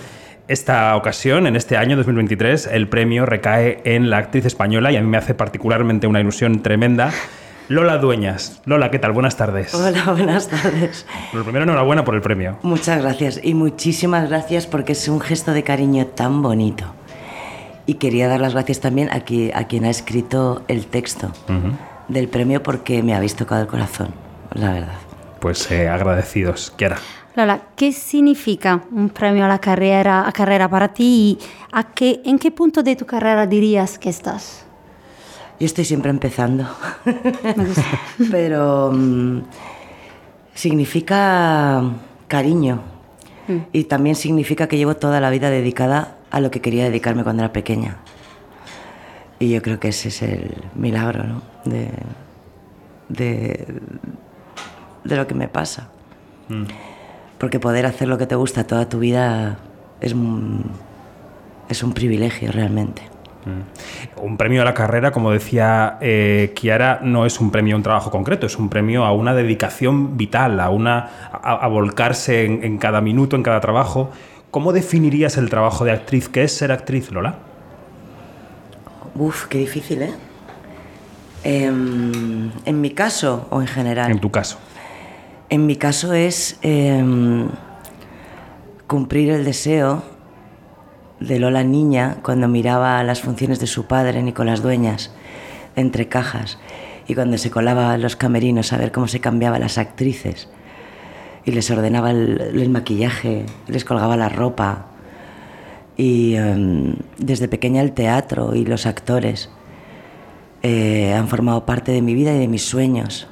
Esta ocasión, en este año 2023, el premio recae en la actriz española y a mí me hace particularmente una ilusión tremenda. Lola Dueñas. Lola, ¿qué tal? Buenas tardes.
Hola, buenas tardes.
Lo primero, enhorabuena por el premio.
Muchas gracias y muchísimas gracias porque es un gesto de cariño tan bonito. Y quería dar las gracias también a, qui- a quien ha escrito el texto
Ujú.
del premio porque me habéis tocado el corazón, la verdad.
Pues eh, agradecidos. Kiara.
Lola, ¿qué significa un premio a la carrera, a carrera para ti y a qué, en qué punto de tu carrera dirías que estás?
Yo estoy siempre empezando. Pero mm, significa cariño. Y también significa que llevo toda la vida dedicada a lo que quería dedicarme cuando era pequeña. Y yo creo que ese es el milagro, ¿no? De, de, de lo que me pasa. Porque poder hacer lo que te gusta toda tu vida es, un- es un privilegio realmente.
Un premio a la carrera, como decía eh, Kiara, no es un premio a un trabajo concreto, es un premio a una dedicación vital, a, una, a, a volcarse en, en cada minuto, en cada trabajo. ¿Cómo definirías el trabajo de actriz? ¿Qué es ser actriz, Lola?
Uf, qué difícil, ¿eh? Em, en mi caso, o en general.
En tu caso.
En mi caso es em, cumplir el deseo de Lola niña cuando miraba las funciones de su padre, Nicolás Dueñas, entre cajas, y cuando se colaba a los camerinos a ver cómo se cambiaban las actrices, y les ordenaba el, maquillaje, les colgaba la ropa, y em, desde pequeña el teatro y los actores eh, han formado parte de mi vida y de mis sueños.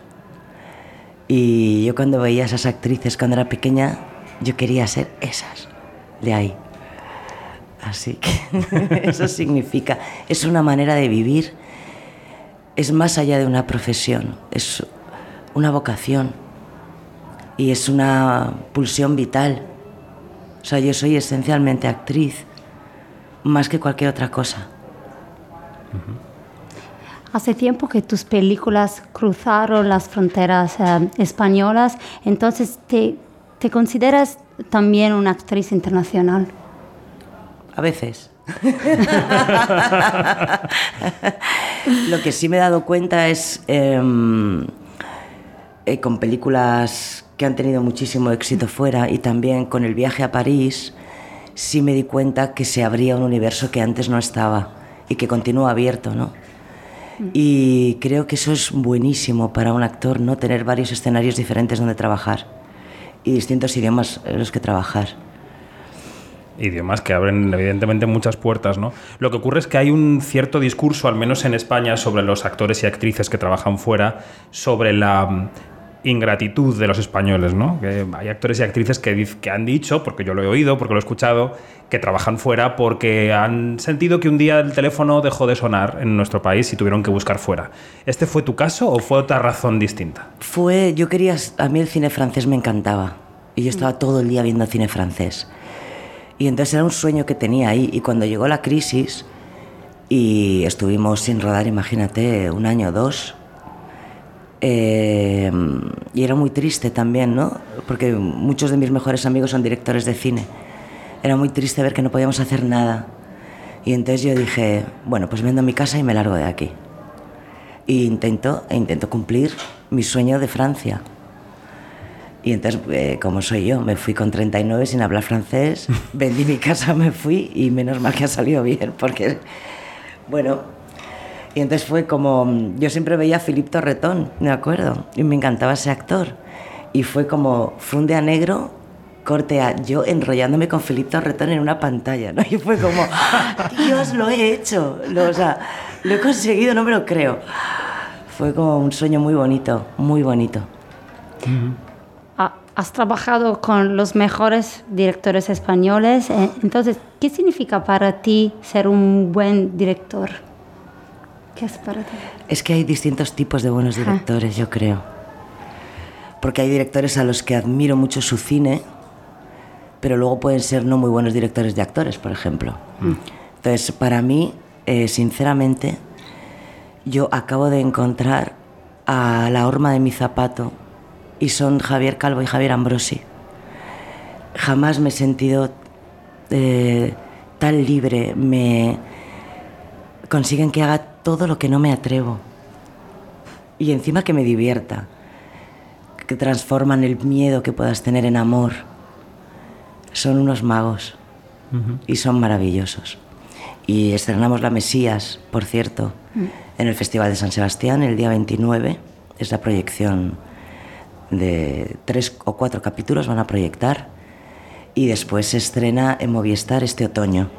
Y yo cuando veía a esas actrices cuando era pequeña, yo quería ser esas, de ahí. Así que eso significa, es una manera de vivir, es más allá de una profesión, es una vocación y es una pulsión vital. O sea, yo soy esencialmente actriz, más que cualquier otra cosa.
Hace tiempo que tus películas cruzaron las fronteras eh, españolas, entonces te, te consideras también una actriz internacional.
A veces. Lo que sí me he dado cuenta es em, eh, con películas que han tenido muchísimo éxito fuera y también con el viaje a París, sí me di cuenta que se abría un universo que antes no estaba y que continúa abierto, ¿no? Y creo que eso es buenísimo para un actor, ¿no? Tener varios escenarios diferentes donde trabajar y distintos idiomas en los que trabajar.
Idiomas que abren evidentemente muchas puertas, ¿no? Lo que ocurre es que hay un cierto discurso, al menos en España, sobre los actores y actrices que trabajan fuera, sobre la mm, ingratitud de los españoles, ¿no? Que hay actores y actrices que, que han dicho, porque yo lo he oído, porque lo he escuchado, que trabajan fuera porque han sentido que un día el teléfono dejó de sonar en nuestro país y tuvieron que buscar fuera. ¿Este fue tu caso o fue otra razón distinta?
Fue, yo quería, a mí el cine francés me encantaba y yo estaba todo el día viendo cine francés. Y entonces era un sueño que tenía ahí y cuando llegó la crisis y estuvimos sin rodar, imagínate, un año o dos, eh, y era muy triste también, ¿no? Porque muchos de mis mejores amigos son directores de cine. Era muy triste ver que no podíamos hacer nada. Y entonces yo dije, bueno, pues vendo mi casa y me largo de aquí. Y intento, e intento cumplir mi sueño de Francia. Y entonces, eh, como soy yo, me fui con 39 sin hablar francés, vendí mi casa, me fui y menos mal que ha salido bien, porque, bueno, y entonces fue como, yo siempre veía a Philippe Torretón, me acuerdo, y me encantaba ese actor. Y fue como, fue un día negro, corte a yo enrollándome con Philippe Torretón en una pantalla, ¿no? Y fue como, ¡Ah, Dios, lo he hecho, lo, o sea, lo he conseguido, no me lo creo. Fue como un sueño muy bonito, muy bonito.
Ha- Has trabajado con los mejores directores españoles, eh, entonces, ¿qué significa para ti ser un buen director? ¿Qué es para ti?
Es que hay distintos tipos de buenos
Ajá.
directores, yo creo. Porque hay directores a los que admiro mucho su cine, pero luego pueden ser no muy buenos directores de actores, por ejemplo. Entonces, para mí, eh, sinceramente, yo acabo de encontrar a la horma de mi zapato y son Javier Calvo y Javier Ambrosi. Jamás me he sentido eh, tan libre, me consiguen que haga todo lo que no me atrevo y encima que me divierta, que transforman el miedo que puedas tener en amor. Son unos magos y son maravillosos. Y estrenamos La Mesías, por cierto, en el Festival de San Sebastián el día 29. Es la proyección de tres o cuatro capítulos, van a proyectar. Y después se estrena en Movistar este otoño.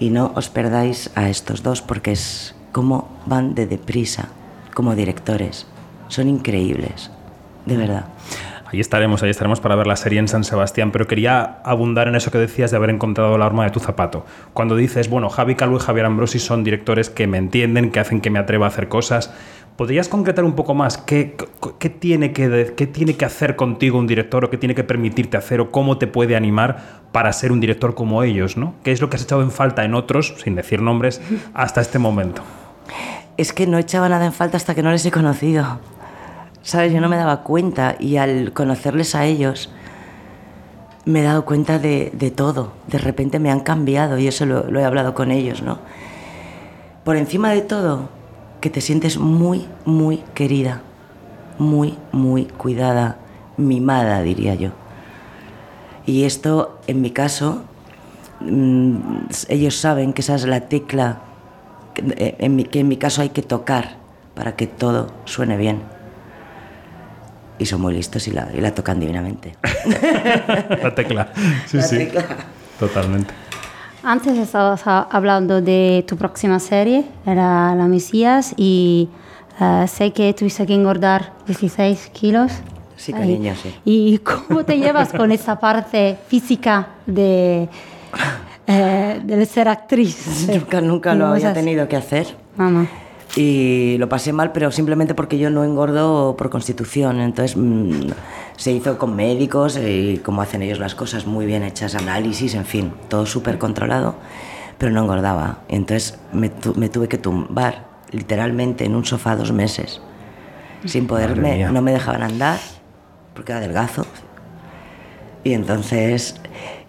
Y no os perdáis a estos dos porque es como van de deprisa como directores. Son increíbles, de verdad.
Ahí estaremos, ahí estaremos para ver la serie en San Sebastián, pero quería abundar en eso que decías de haber encontrado la arma de tu zapato. Cuando dices, bueno, Javi Calvo y Javier Ambrosi son directores que me entienden, que hacen que me atreva a hacer cosas, ¿podrías concretar un poco más qué, qué tiene, que, qué tiene que hacer contigo un director o qué tiene que permitirte hacer o cómo te puede animar para ser un director como ellos? ¿no? ¿Qué es lo que has echado en falta en otros, sin decir nombres, hasta este momento?
Es que no echaba nada en falta hasta que no les he conocido. ¿Sabes? Yo no me daba cuenta y al conocerles a ellos me he dado cuenta de, de todo. De repente me han cambiado y eso lo, lo he hablado con ellos, ¿no? Por encima de todo, que te sientes muy, muy querida, muy, muy cuidada, mimada, diría yo. Y esto, en mi caso, mm, ellos saben que esa es la tecla que eh, en mi, que en mi caso hay que tocar para que todo suene bien. Y son muy listos y la, y la tocan divinamente.
La tecla. Sí,
La
sí.
tecla.
Totalmente.
Antes estabas hablando de tu próxima serie, era La Mesías, y eh, sé que tuviste que engordar 16 kilos.
Sí, cariño, sí.
¿Y cómo te llevas con esa parte física de, eh, de ser actriz?
Nunca, nunca lo
¿Cómo
había tenido que hacer.
Mamá.
Y lo pasé mal, pero simplemente porque yo no engordo por constitución. Entonces mm, se hizo con médicos y como hacen ellos las cosas muy bien hechas, análisis, en fin, todo súper controlado, pero no engordaba. Entonces me, tu- me tuve que tumbar literalmente en un sofá dos meses, sin poderme, no me dejaban andar porque era delgazo. Y entonces,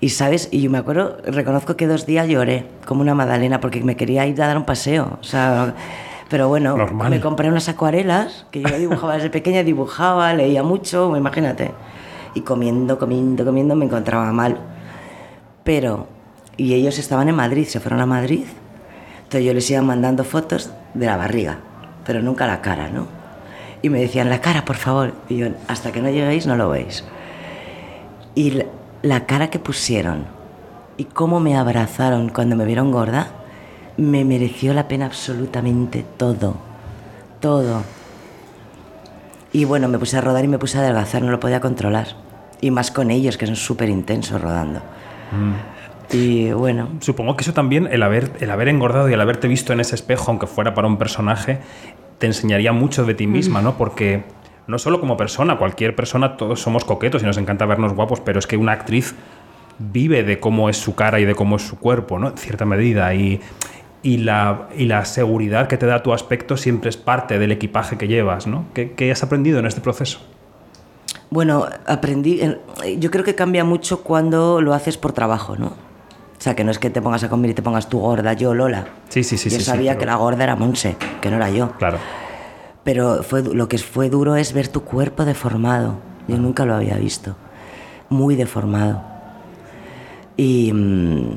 y sabes, y yo me acuerdo, reconozco que dos días lloré como una magdalena porque me quería ir a dar un paseo. O sea, pero bueno,
Normal.
me compré unas acuarelas que yo dibujaba desde pequeña, dibujaba, leía mucho, imagínate. Y comiendo, comiendo, comiendo me encontraba mal. Pero, y ellos estaban en Madrid, se fueron a Madrid. Entonces yo les iba mandando fotos de la barriga, pero nunca la cara, ¿no? Y me decían, la cara, por favor. Y yo, hasta que no lleguéis, no lo veis. Y la, la cara que pusieron y cómo me abrazaron cuando me vieron gorda, me mereció la pena absolutamente todo. Todo. Y bueno, me puse a rodar y me puse a adelgazar, no lo podía controlar. Y más con ellos, que son súper intensos rodando. Y bueno,
Supongo que eso también, el haber, el haber engordado y el haberte visto en ese espejo, aunque fuera para un personaje, te enseñaría mucho de ti misma, ¿no? Porque no solo como persona, cualquier persona, todos somos coquetos y nos encanta vernos guapos, pero es que una actriz vive de cómo es su cara y de cómo es su cuerpo, ¿no? En cierta medida. Y, y, la, y la seguridad que te da tu aspecto siempre es parte del equipaje que llevas, ¿no? ¿Qué, qué has aprendido en este proceso?
Bueno, aprendí. en- Yo creo que cambia mucho cuando lo haces por trabajo, ¿no? O sea, que no es que te pongas a comer y te pongas tú gorda, yo Lola.
Sí, sí, sí.
yo
sí, sí,
sabía
pero-
que la gorda era Monse, que no era yo.
Claro.
Pero fue, lo que fue duro es ver tu cuerpo deformado. Yo nunca lo había visto. Muy deformado. Y, mm,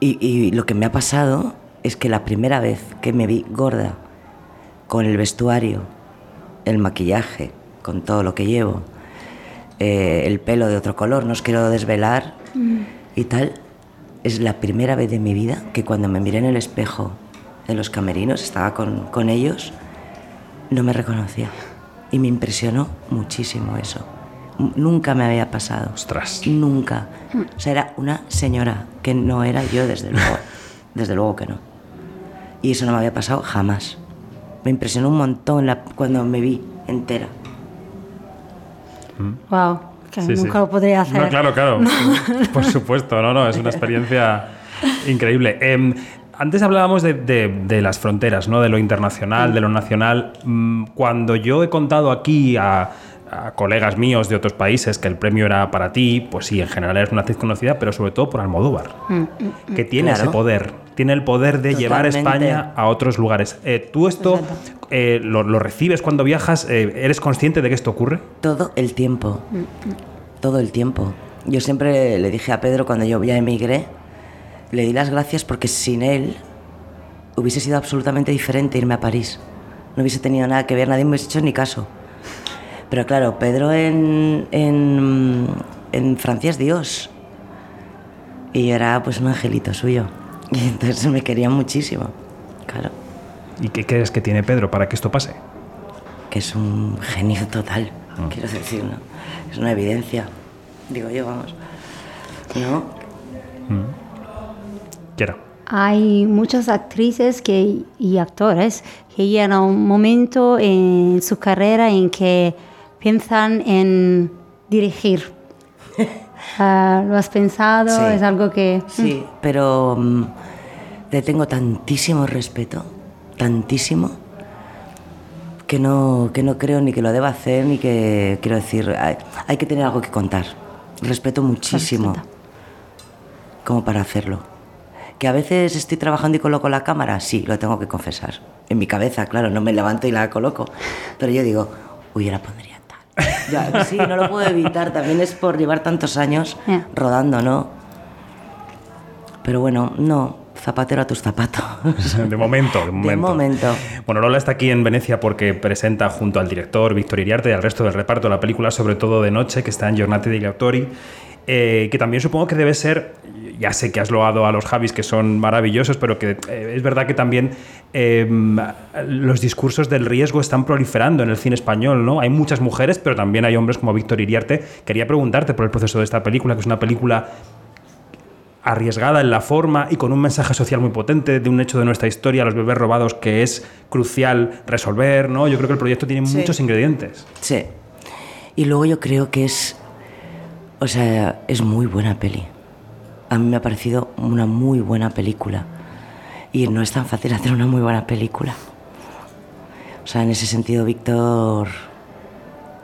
y, y lo que me ha pasado es que la primera vez que me vi gorda, con el vestuario, el maquillaje, con todo lo que llevo, eh, el pelo de otro color, no os quiero desvelar y tal, es la primera vez de mi vida que cuando me miré en el espejo de los camerinos, estaba con, con ellos, no me reconocía. Y me impresionó muchísimo eso. Nunca me había pasado.
Ostras.
Nunca. O sea, era una señora que no era yo, desde luego. Desde luego que no. Y eso no me había pasado jamás. Me impresionó un montón la- cuando me vi entera.
Wow, que
Sí, sí.
nunca lo podría hacer.
No, claro, claro. Por supuesto, no, no, es una experiencia increíble. Em, antes hablábamos de, de- de las fronteras, ¿no? De lo internacional, de lo nacional. Mm, Cuando yo he contado aquí a, a colegas míos de otros países que el premio era para ti, pues sí, en general eres una actriz conocida, pero sobre todo por Almodóvar, que tiene
Claro.
ese poder. Tiene el poder de llevar. España a otros lugares. Eh, ¿Tú esto eh, lo, lo recibes cuando viajas? Eh, ¿Eres consciente de que esto ocurre?
Todo el tiempo. Todo el tiempo. Yo siempre le dije a Pedro cuando yo ya emigré, le di las gracias porque sin él hubiese sido absolutamente diferente irme a París. No hubiese tenido nada que ver, nadie me hubiese hecho ni caso. Pero claro, Pedro en, en, en Francia es Dios. Y yo era pues un angelito suyo. Y entonces me quería muchísimo. Claro,
¿Y qué crees que tiene Pedro para que esto pase?
que es un genio total, quiero decir, ¿no? Es una evidencia. Digo yo, vamos. ¿No?
Quiero.
Hay muchas actrices que, y actores que llegan a un momento en su carrera en que piensan en dirigir. Ah, ¿Lo has pensado?
Sí.
Es algo que...
Sí, pero mm, le tengo tantísimo respeto, tantísimo, que no, que no creo ni que lo deba hacer, ni que, quiero decir, hay, hay que tener algo que contar. Respeto muchísimo como para hacerlo. Que a veces estoy trabajando y coloco la cámara, sí, lo tengo que confesar. En mi cabeza, claro, no me levanto y la coloco. Pero yo digo, uy, yo la pondría. Ya, sí, no lo puedo evitar, también es por llevar tantos años
Ya.
rodando, ¿no? Pero bueno, no, zapatero a tus zapatos.
De momento, de momento.
De momento.
Bueno, Lola está aquí en Venecia porque presenta junto al director Víctor Iriarte y al resto del reparto la película Sobre todo de noche, que está en Giornate degli Autori, eh, que también supongo que debe ser, ya sé que has loado a los Javis que son maravillosos, pero que eh, es verdad que también eh, los discursos del riesgo están proliferando en el cine español, ¿no? Hay muchas mujeres, pero también hay hombres como Víctor Iriarte. Quería preguntarte por el proceso de esta película, que es una película arriesgada en la forma y con un mensaje social muy potente de un hecho de nuestra historia, los bebés robados, que es crucial resolver, ¿no? Yo creo que el proyecto tiene
Sí.
muchos ingredientes.
Sí. Y luego yo creo que es. O sea, es muy buena peli. A mí me ha parecido una muy buena película. Y no es tan fácil hacer una muy buena película. O sea, en ese sentido, Víctor.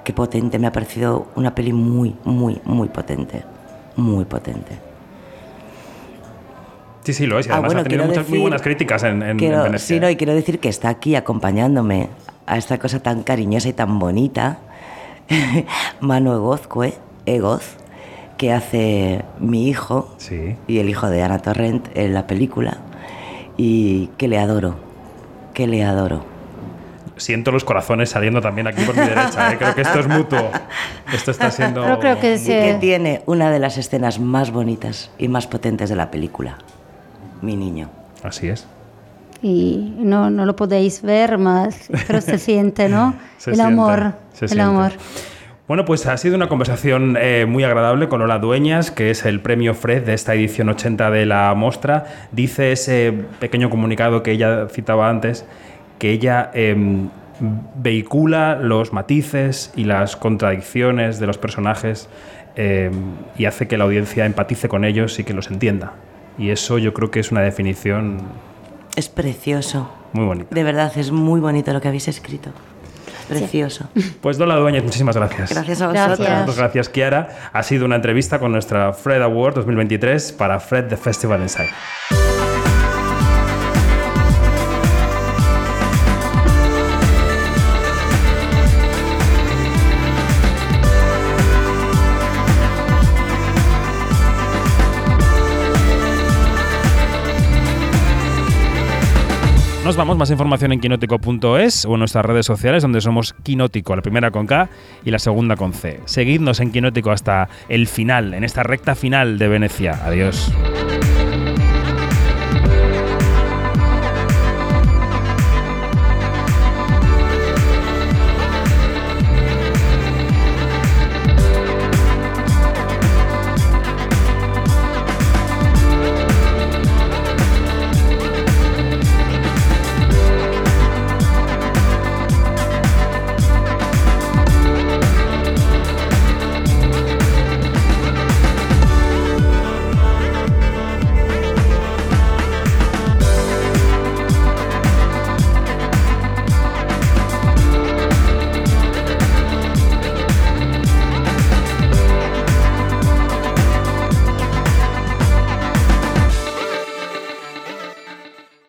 Qué potente. Me ha parecido una peli muy, muy, muy potente. Muy potente.
Sí, sí, lo es. Y
Ah,
además
bueno,
ha tenido muchas muy
decir-
buenas críticas en, en,
Quiero,
en Venecia.
sí, no, y quiero decir que está aquí acompañándome a esta cosa tan cariñosa y tan bonita, Manu Egozcue, Egoz, que hace mi hijo
Sí.
y el hijo de Ana Torrent en la película, y que le adoro, que le adoro.
Siento los corazones saliendo también aquí por mi derecha. ¿eh? Creo que esto es mutuo. Esto está siendo...
Pero creo que
Y
sí.
que tiene una de las escenas más bonitas y más potentes de la película, mi niño.
Así es.
Y no, no lo podéis ver, más, pero se siente, ¿no?
Se
el
siente,
amor,
se
el
siente.
amor.
Bueno, pues ha sido una conversación eh, muy agradable con Lola Dueñas, que es el premio Fred de esta edición 80 de la Mostra. Dice ese pequeño comunicado que ella citaba antes, que ella em, vehicula los matices y las contradicciones de los personajes em, y hace que la audiencia empatice con ellos y que los entienda. Y eso yo creo que es una definición
Es precioso.
muy bonita.
De verdad, es muy bonito lo que habéis escrito. Precioso.
Pues Lola Dueñez, muchísimas gracias.
Gracias a vosotros.
Gracias.
Gracias, Kiara. Ha sido una entrevista con nuestra Fred Award 2023 para Fred The Festival Inside. Vamos, más información en quinótico.es o en nuestras redes sociales donde somos Quinótico, la primera con K y la segunda con C. Seguidnos en Quinótico hasta el final, en esta recta final de Venecia. Adiós.